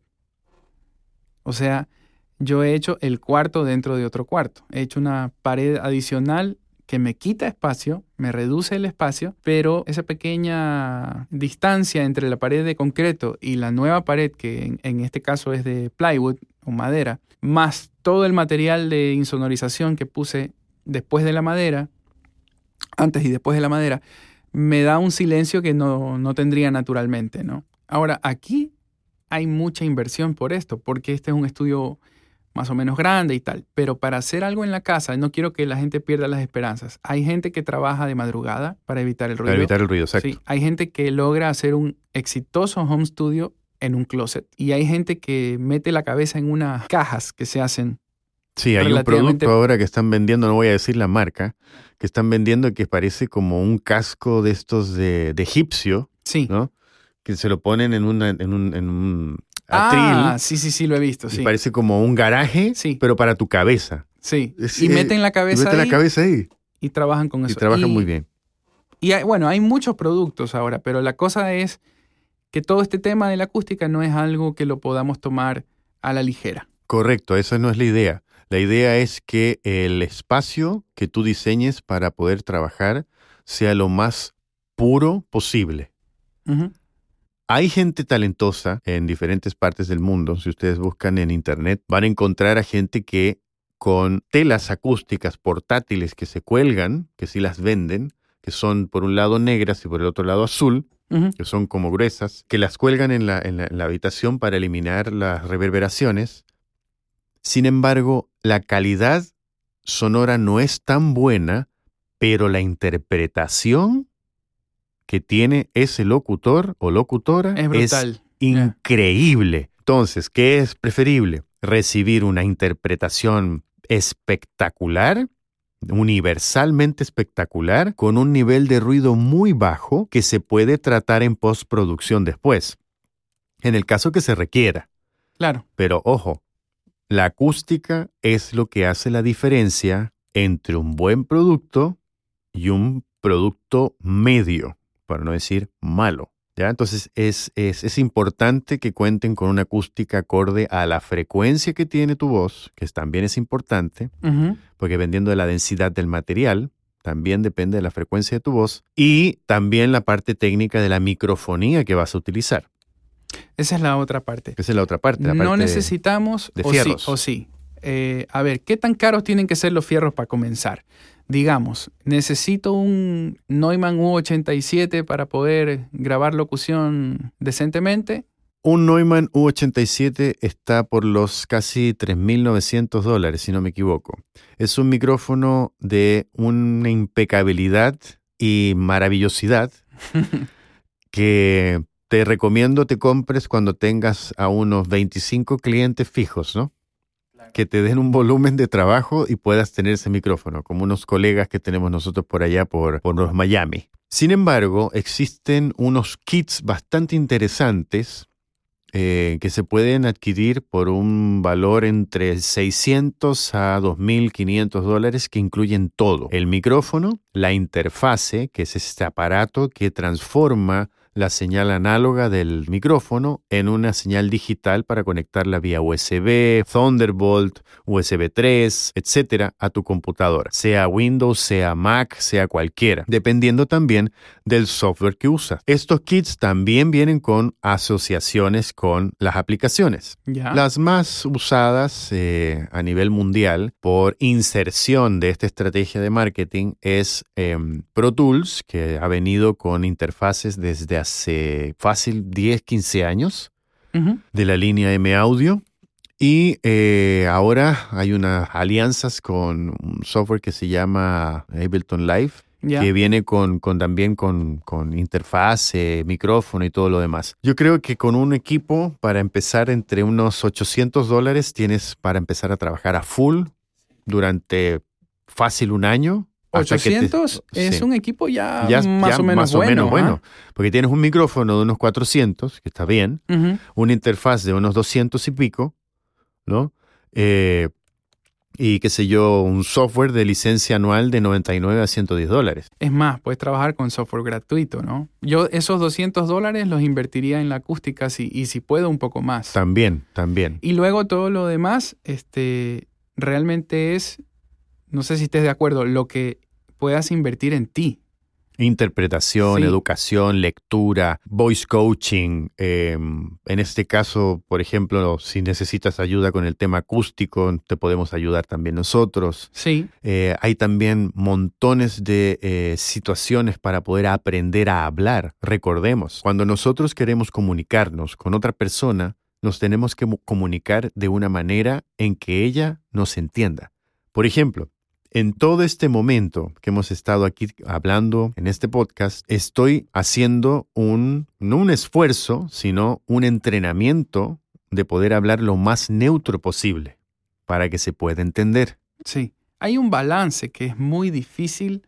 [SPEAKER 1] O sea, yo he hecho el cuarto dentro de otro cuarto. He hecho una pared adicional que me quita espacio, me reduce el espacio, pero esa pequeña distancia entre la pared de concreto y la nueva pared, que en, este caso es de plywood o madera, más todo el material de insonorización que puse después de la madera, antes y después de la madera, me da un silencio que no, no tendría naturalmente, ¿no? Ahora, aquí hay mucha inversión por esto, porque este es un estudio más o menos grande y tal. Pero para hacer algo en la casa, no quiero que la gente pierda las esperanzas. Hay gente que trabaja de madrugada para evitar el ruido.
[SPEAKER 2] Para evitar el ruido, exacto.
[SPEAKER 1] Sí, hay gente que logra hacer un exitoso home studio en un closet. Y hay gente que mete la cabeza en unas cajas que se hacen.
[SPEAKER 2] Sí, hay un producto ahora que están vendiendo, no voy a decir la marca, que están vendiendo que parece como un casco de estos de, de egipcio,
[SPEAKER 1] Sí.
[SPEAKER 2] ¿no? Que se lo ponen en, una, en un, en un atril
[SPEAKER 1] Ah, sí, sí, sí, lo he visto.
[SPEAKER 2] y parece como un garaje,
[SPEAKER 1] Sí.
[SPEAKER 2] pero para tu cabeza.
[SPEAKER 1] sí. Y meten la
[SPEAKER 2] Y
[SPEAKER 1] cabeza
[SPEAKER 2] mete
[SPEAKER 1] ahí
[SPEAKER 2] la cabeza ahí
[SPEAKER 1] y trabajan con
[SPEAKER 2] y
[SPEAKER 1] eso.
[SPEAKER 2] trabajan
[SPEAKER 1] Y-
[SPEAKER 2] muy bien.
[SPEAKER 1] Y hay- bueno, hay muchos productos ahora, pero la cosa es que todo este tema de la acústica no es algo que lo podamos tomar a la ligera.
[SPEAKER 2] Correcto, esa no es la idea. La idea es que el espacio que tú diseñes para poder trabajar sea lo más puro posible. Hay gente talentosa en diferentes partes del mundo. Si ustedes buscan en internet, van a encontrar a gente que con telas acústicas portátiles que se cuelgan, que sí las venden, que son por un lado negras y por el otro lado azul, que son como gruesas, que las cuelgan en la, en la- en la habitación para eliminar las reverberaciones. Sin embargo, la calidad sonora no es tan buena, pero la interpretación que tiene ese locutor o locutora
[SPEAKER 1] Es brutal.
[SPEAKER 2] increíble. Entonces, ¿qué es preferible? ¿Recibir una interpretación espectacular? universalmente espectacular, con un nivel de ruido muy bajo que se puede tratar en postproducción después, en el caso que se requiera.
[SPEAKER 1] Claro.
[SPEAKER 2] Pero ojo, la acústica es lo que hace la diferencia entre un buen producto y un producto medio, para no decir malo. ¿ya? Entonces es, es, es importante que cuenten con una acústica acorde a la frecuencia que tiene tu voz, que también es importante, porque dependiendo de la densidad del material, también depende de la frecuencia de tu voz, y también la parte técnica de la microfonía que vas a utilizar.
[SPEAKER 1] Esa es la otra parte.
[SPEAKER 2] Esa es la otra parte. la
[SPEAKER 1] No
[SPEAKER 2] parte
[SPEAKER 1] necesitamos
[SPEAKER 2] de
[SPEAKER 1] o
[SPEAKER 2] fierros.
[SPEAKER 1] sí, o sí. Eh, a ver, ¿qué tan caros tienen que ser los fierros para comenzar? Digamos, necesito un Neumann U87 para poder grabar locución decentemente.
[SPEAKER 2] Un Neumann U87 está por los casi 3.900 dólares, si no me equivoco. Es un micrófono de una impecabilidad y maravillosidad [LAUGHS] que te recomiendo te compres cuando tengas a unos 25 clientes fijos, ¿no? Que te den un volumen de trabajo y puedas tener ese micrófono, como unos colegas que tenemos nosotros por allá, por, por los Miami. Sin embargo, existen unos kits bastante interesantes eh, que se pueden adquirir por un valor entre 600 a 2.500 dólares que incluyen todo. El micrófono, la interfase, que es este aparato que transforma la señal análoga del micrófono en una señal digital para conectarla vía USB, Thunderbolt, USB 3, etcétera, a tu computadora, sea Windows, sea Mac, sea cualquiera, dependiendo también del software que usas. Estos kits también vienen con asociaciones con las aplicaciones. Las más usadas eh, a nivel mundial por inserción de esta estrategia de marketing es em, Pro Tools, que ha venido con interfaces desde hace fácil 10, 15 años de la línea M Audio. Y eh, ahora hay unas alianzas con un software que se llama Ableton Live, que viene con, con también con, con interfase, micrófono y todo lo demás. Yo creo que con un equipo para empezar entre unos 800 dólares tienes para empezar a trabajar a full durante fácil un año. Hasta que te-
[SPEAKER 1] 800 es
[SPEAKER 2] sí.
[SPEAKER 1] un equipo ya,
[SPEAKER 2] Ya-
[SPEAKER 1] más
[SPEAKER 2] ya
[SPEAKER 1] o menos
[SPEAKER 2] más o
[SPEAKER 1] bueno.
[SPEAKER 2] menos
[SPEAKER 1] ¿ah?
[SPEAKER 2] porque tienes un micrófono de unos 400, que está bien, una interfaz de unos 200 y pico, ¿no? Eh, y qué sé yo, un software de licencia anual de 99 a 110 dólares.
[SPEAKER 1] Es más, puedes trabajar con software gratuito, ¿no? Yo esos 200 dólares los invertiría en la acústica si, y si puedo un poco más.
[SPEAKER 2] También, también.
[SPEAKER 1] Y luego todo lo demás, este, realmente es, no sé si estés de acuerdo, lo que puedas invertir en ti.
[SPEAKER 2] Interpretación,
[SPEAKER 1] Sí.
[SPEAKER 2] educación, lectura, voice coaching. eh, en este caso, por ejemplo, si necesitas ayuda con el tema acústico, te podemos ayudar también nosotros.
[SPEAKER 1] Sí,
[SPEAKER 2] Eh, hay también montones de eh, situaciones para poder aprender a hablar. Recordemos, cuando nosotros queremos comunicarnos con otra persona, nos tenemos que mu- comunicar de una manera en que ella nos entienda. Por ejemplo, en todo este momento que hemos estado aquí hablando en este podcast, estoy haciendo un, no un esfuerzo, sino un entrenamiento de poder hablar lo más neutro posible para que se pueda entender.
[SPEAKER 1] sí. Hay un balance que es muy difícil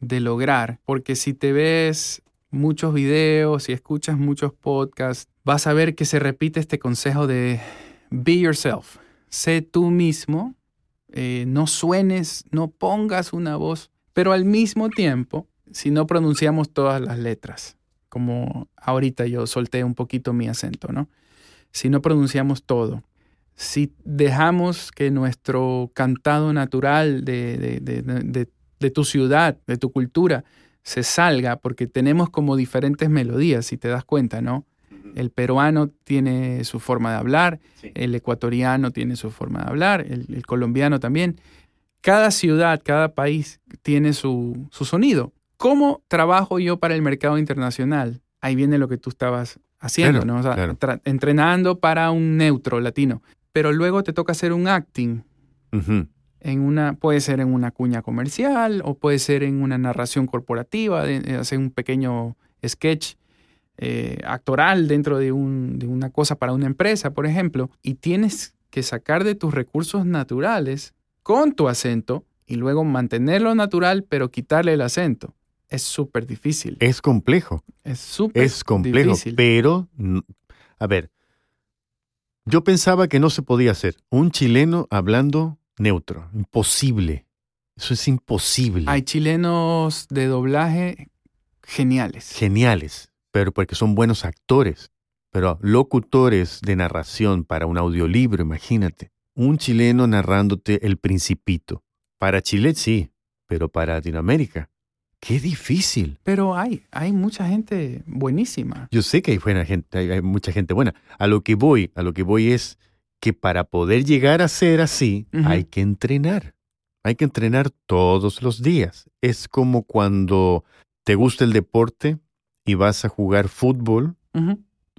[SPEAKER 1] de lograr, porque si te ves muchos videos y escuchas muchos podcasts, vas a ver que se repite este consejo de be yourself, sé tú mismo, eh, no suenes, no pongas una voz, pero al mismo tiempo, si no pronunciamos todas las letras, como ahorita yo solté un poquito mi acento, ¿no? Si no pronunciamos todo, si dejamos que nuestro cantado natural de, de, de, de, tu ciudad, de tu cultura, se salga, porque tenemos como diferentes melodías, si te das cuenta, ¿no? El peruano tiene su forma de hablar, el ecuatoriano tiene su forma de hablar, el, colombiano también. Cada ciudad, cada país tiene su, su sonido. ¿Cómo trabajo yo para el mercado internacional? Ahí viene lo que tú estabas haciendo, ¿no? entrenando para un neutro latino. Pero luego te toca hacer un acting. En una, puede ser en una cuña comercial o puede ser en una narración corporativa, hacer un pequeño sketch eh, actoral dentro de, un, de una cosa para una empresa, por ejemplo, y tienes que sacar de tus recursos naturales con tu acento y luego mantenerlo natural, pero quitarle el acento. Es súper difícil.
[SPEAKER 2] Es complejo.
[SPEAKER 1] Es súper
[SPEAKER 2] Es complejo, pero, a ver, yo pensaba que no se podía hacer. Un chileno hablando neutro. Imposible. Eso es imposible.
[SPEAKER 1] Hay chilenos de doblaje geniales.
[SPEAKER 2] Geniales, pero porque son buenos actores. Pero locutores de narración para un audiolibro, imagínate. Un chileno narrándote El Principito. Para Chile sí, pero para Latinoamérica. Qué difícil.
[SPEAKER 1] Pero hay, hay mucha gente buenísima.
[SPEAKER 2] Yo sé que hay buena gente, hay, mucha gente buena. A lo que voy, a lo que voy es que para poder llegar a ser así, hay que entrenar. Hay que entrenar todos los días. Es como cuando te gusta el deporte y vas a jugar fútbol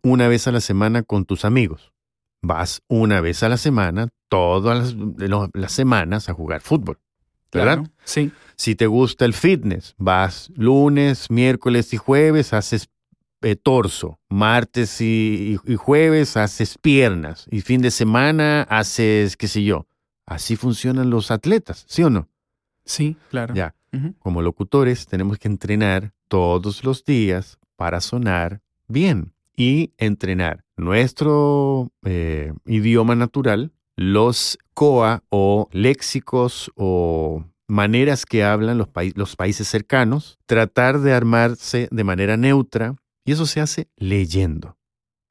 [SPEAKER 2] una vez a la semana con tus amigos. Vas una vez a la semana, todas las, semanas a jugar fútbol. ¿Verdad?
[SPEAKER 1] sí.
[SPEAKER 2] Si te gusta el fitness, vas lunes, miércoles y jueves, haces eh, torso, martes y, jueves haces piernas y fin de semana haces, qué sé yo. Así funcionan los atletas, ¿sí o no?
[SPEAKER 1] Sí, claro.
[SPEAKER 2] Ya. Como locutores tenemos que entrenar todos los días para sonar bien y entrenar nuestro eh, idioma natural, los COA o léxicos o maneras que hablan los, los países cercanos, tratar de armarse de manera neutra y eso se hace leyendo.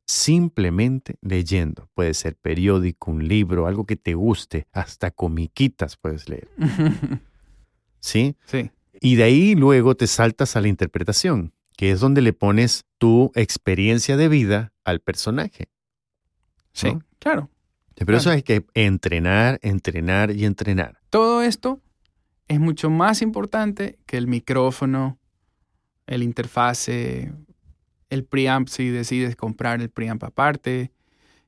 [SPEAKER 2] Simplemente leyendo. Puede ser periódico, un libro, algo que te guste, hasta comiquitas puedes leer. [LAUGHS] ¿Sí?
[SPEAKER 1] Sí.
[SPEAKER 2] Y de ahí luego te saltas a la interpretación, que es donde le pones tu experiencia de vida al personaje.
[SPEAKER 1] Sí, claro.
[SPEAKER 2] Pero eso hay que entrenar, entrenar y entrenar.
[SPEAKER 1] Todo esto es mucho más importante que el micrófono, el interfase, el preamp si decides comprar el preamp aparte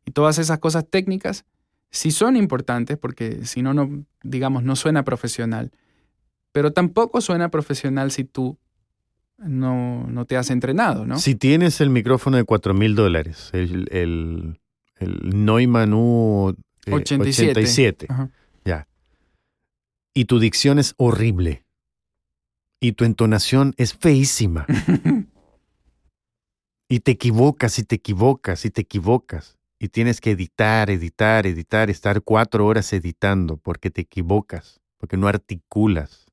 [SPEAKER 1] y todas esas cosas técnicas sí son importantes porque si no, no, digamos, no suena profesional. Pero tampoco suena profesional si tú no, no te has entrenado, ¿no?
[SPEAKER 2] Si tienes el micrófono de 4 mil dólares, el, el, el Neumann U87, 87. ya, y tu dicción es horrible y tu entonación es feísima. [LAUGHS] y te equivocas y te equivocas y te equivocas. Y tienes que editar, editar, editar, estar cuatro horas editando porque te equivocas, porque no articulas.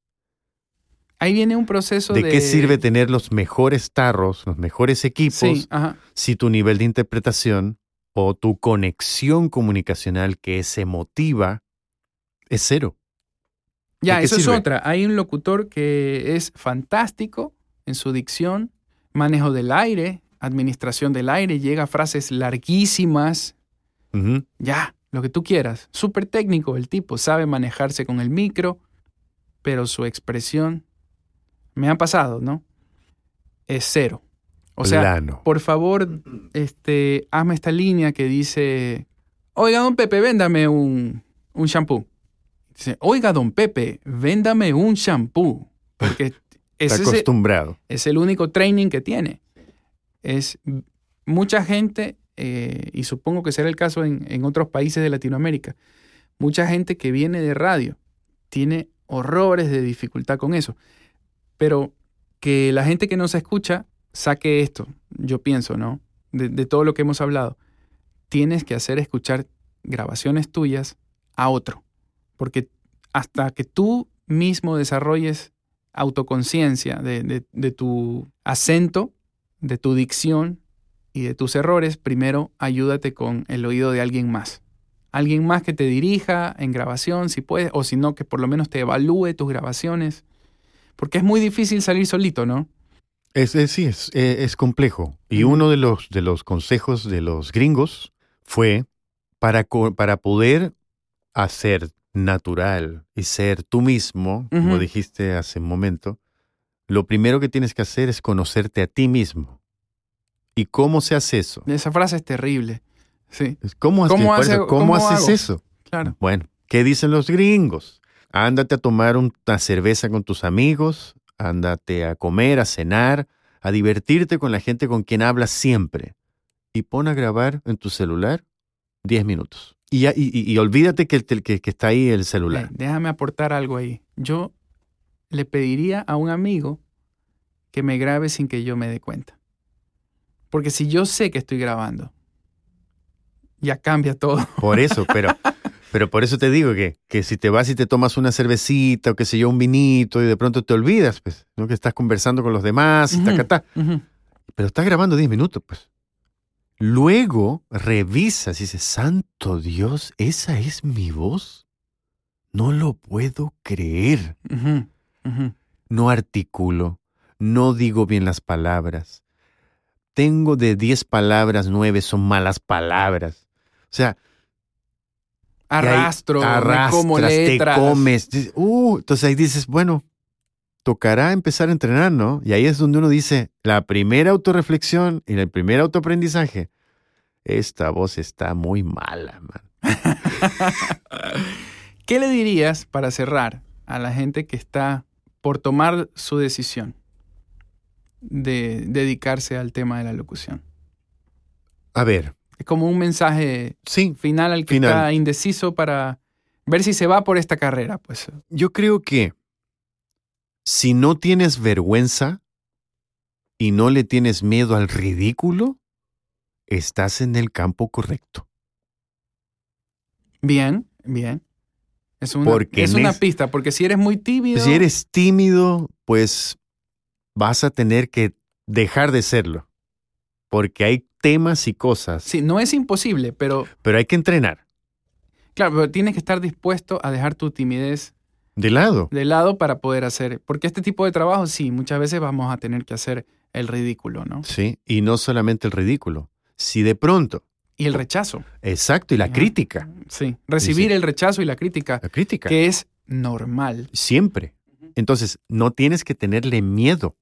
[SPEAKER 1] Ahí viene un proceso de...
[SPEAKER 2] ¿De qué sirve tener los mejores tarros, los mejores equipos, si tu nivel de interpretación o tu conexión comunicacional que es emotiva es cero?
[SPEAKER 1] Ya, eso es otra. Hay un locutor que es fantástico en su dicción, manejo del aire, administración del aire, llega a frases larguísimas. Ya, lo que tú quieras. Súper técnico el tipo, sabe manejarse con el micro, pero su expresión, me ha pasado, ¿no? Es cero. O sea, por favor, este, hazme esta línea que dice, oiga, don Pepe, véndame un, un shampoo. Dice, oiga, don Pepe, véndame un shampoo. Porque [LAUGHS]
[SPEAKER 2] Está acostumbrado.
[SPEAKER 1] Es, el único training que tiene. Es mucha gente, eh, y supongo que será el caso en, en otros países de Latinoamérica, mucha gente que viene de radio tiene horrores de dificultad con eso. Pero que la gente que nos escucha saque esto, yo pienso, ¿no? De, de, todo lo que hemos hablado. Tienes que hacer escuchar grabaciones tuyas a otro. Porque hasta que tú mismo desarrolles autoconciencia de, tu acento, de tu dicción y de tus errores, primero ayúdate con el oído de alguien más. alguien más que te dirija en grabación, si puedes, o si no, que por lo menos te evalúe tus grabaciones. Porque es muy difícil salir solito, ¿no?
[SPEAKER 2] Es, es- sí, es, eh, es complejo. Y uno de los, de los consejos de los gringos fue para, para poder hacer natural y ser tú mismo, como dijiste hace un momento, lo primero que tienes que hacer es conocerte a ti mismo. ¿Y cómo se hace eso?
[SPEAKER 1] Esa frase es terrible. Sí,
[SPEAKER 2] ¿Cómo, hace-
[SPEAKER 1] ¿Cómo hace- cómo
[SPEAKER 2] ¿cómo haces eso?
[SPEAKER 1] claro.
[SPEAKER 2] Bueno, ¿qué dicen los gringos? Ándate a tomar un- una cerveza con tus amigos, ándate a comer, a cenar, a divertirte con la gente con quien hablas siempre. Y pon a grabar en tu celular 10 minutos. Y, y- olvídate que, que- que está ahí el celular.
[SPEAKER 1] Déjame aportar algo ahí. Yo le pediría a un amigo que me grabe sin que yo me dé cuenta. Porque si yo sé que estoy grabando, ya cambia todo.
[SPEAKER 2] Por eso, pero, [LAUGHS] pero por eso te digo que, que si te vas y te tomas una cervecita o qué sé yo, un vinito y de pronto te olvidas, pues, ¿no? Que estás conversando con los demás y
[SPEAKER 1] Ujú.
[SPEAKER 2] tacatá.
[SPEAKER 1] Ujú.
[SPEAKER 2] Pero estás grabando 10 minutos, pues. Luego revisas y dices, Santo Dios, ¿esa es mi voz? No lo puedo creer. No articulo, no digo bien las palabras. Tengo de 10 palabras, 9 son malas palabras. O sea, ahí
[SPEAKER 1] Arrastro,
[SPEAKER 2] arrastras,
[SPEAKER 1] como
[SPEAKER 2] te
[SPEAKER 1] letras.
[SPEAKER 2] comes. Dices, Uh, entonces ahí dices, bueno, tocará empezar a entrenar, ¿no? Y ahí es donde uno dice, la primera autorreflexión y el primer autoaprendizaje, esta voz está muy mala, man. [LAUGHS]
[SPEAKER 1] ¿Qué le dirías para cerrar a la gente que está por tomar su decisión de dedicarse al tema de la locución?
[SPEAKER 2] A ver,
[SPEAKER 1] Es como un mensaje
[SPEAKER 2] sí,
[SPEAKER 1] final al que
[SPEAKER 2] Final.
[SPEAKER 1] está indeciso para ver si se va por esta carrera, pues.
[SPEAKER 2] yo creo que si no tienes vergüenza y no le tienes miedo al ridículo, estás en el campo correcto.
[SPEAKER 1] Bien, bien. Es una,
[SPEAKER 2] Porque
[SPEAKER 1] es una pista, porque si eres muy tímido,
[SPEAKER 2] Si eres tímido, pues vas a tener que dejar de serlo. Porque hay temas y cosas,
[SPEAKER 1] sí, no es imposible, pero
[SPEAKER 2] pero hay que entrenar.
[SPEAKER 1] claro, pero tienes que estar dispuesto a dejar tu timidez
[SPEAKER 2] De lado.
[SPEAKER 1] de lado para poder hacer, porque este tipo de trabajo sí, muchas veces vamos a tener que hacer el ridículo, ¿no?
[SPEAKER 2] Sí. Y no solamente el ridículo. Si de pronto,
[SPEAKER 1] Y el rechazo,
[SPEAKER 2] exacto, y la
[SPEAKER 1] Ajá.
[SPEAKER 2] crítica.
[SPEAKER 1] sí, recibir
[SPEAKER 2] Sí.
[SPEAKER 1] el rechazo y la crítica,
[SPEAKER 2] La crítica.
[SPEAKER 1] que es normal.
[SPEAKER 2] Siempre. Entonces, no tienes que tenerle miedo.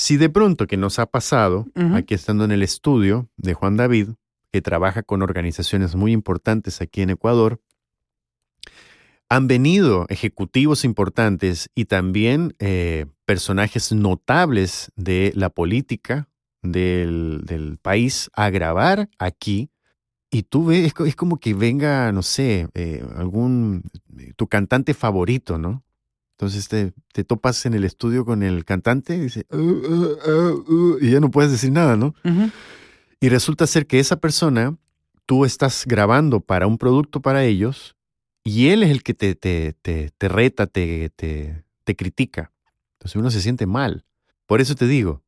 [SPEAKER 2] Si de pronto que nos ha pasado, aquí estando en el estudio de Juan David, que trabaja con organizaciones muy importantes aquí en Ecuador, han venido ejecutivos importantes y también eh, personajes notables de la política del, del país a grabar aquí. Y tú ves, es como que venga, no sé, eh, algún, tu cantante favorito, ¿no? Entonces te, te topas en el estudio con el cantante y dice, "Uh, uh, uh, uh", y ya no puedes decir nada, ¿no? Y resulta ser que esa persona, tú estás grabando para un producto para ellos y él es el que te, te, te, te reta, te, te, te critica. Entonces uno se siente mal. Por eso te digo,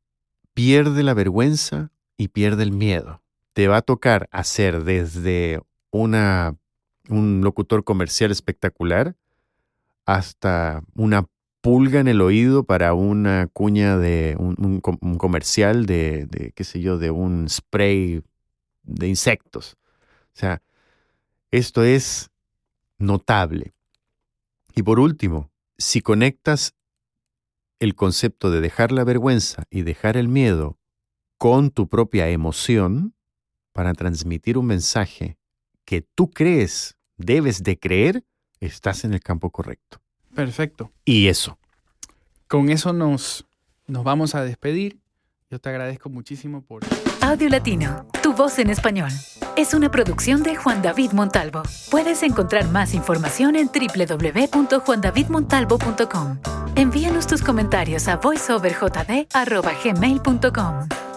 [SPEAKER 2] pierde la vergüenza y pierde el miedo. Te va a tocar hacer desde una, un locutor comercial espectacular hasta una pulga en el oído para una cuña de un, un com- un comercial de, qué sé yo, de un spray de insectos. O sea, esto es notable. Y por último, si conectas el concepto de dejar la vergüenza y dejar el miedo con tu propia emoción para transmitir un mensaje que tú crees debes de creer, estás en el campo correcto.
[SPEAKER 1] Perfecto.
[SPEAKER 2] Y eso.
[SPEAKER 1] Con eso nos, nos vamos a despedir. Yo te agradezco muchísimo por...
[SPEAKER 3] Audio Latino, tu voz en español. Es una producción de Juan David Montalvo. Puedes encontrar más información en www.juandavidmontalvo.com. Envíanos tus comentarios a voiceoverjd.gmail.com.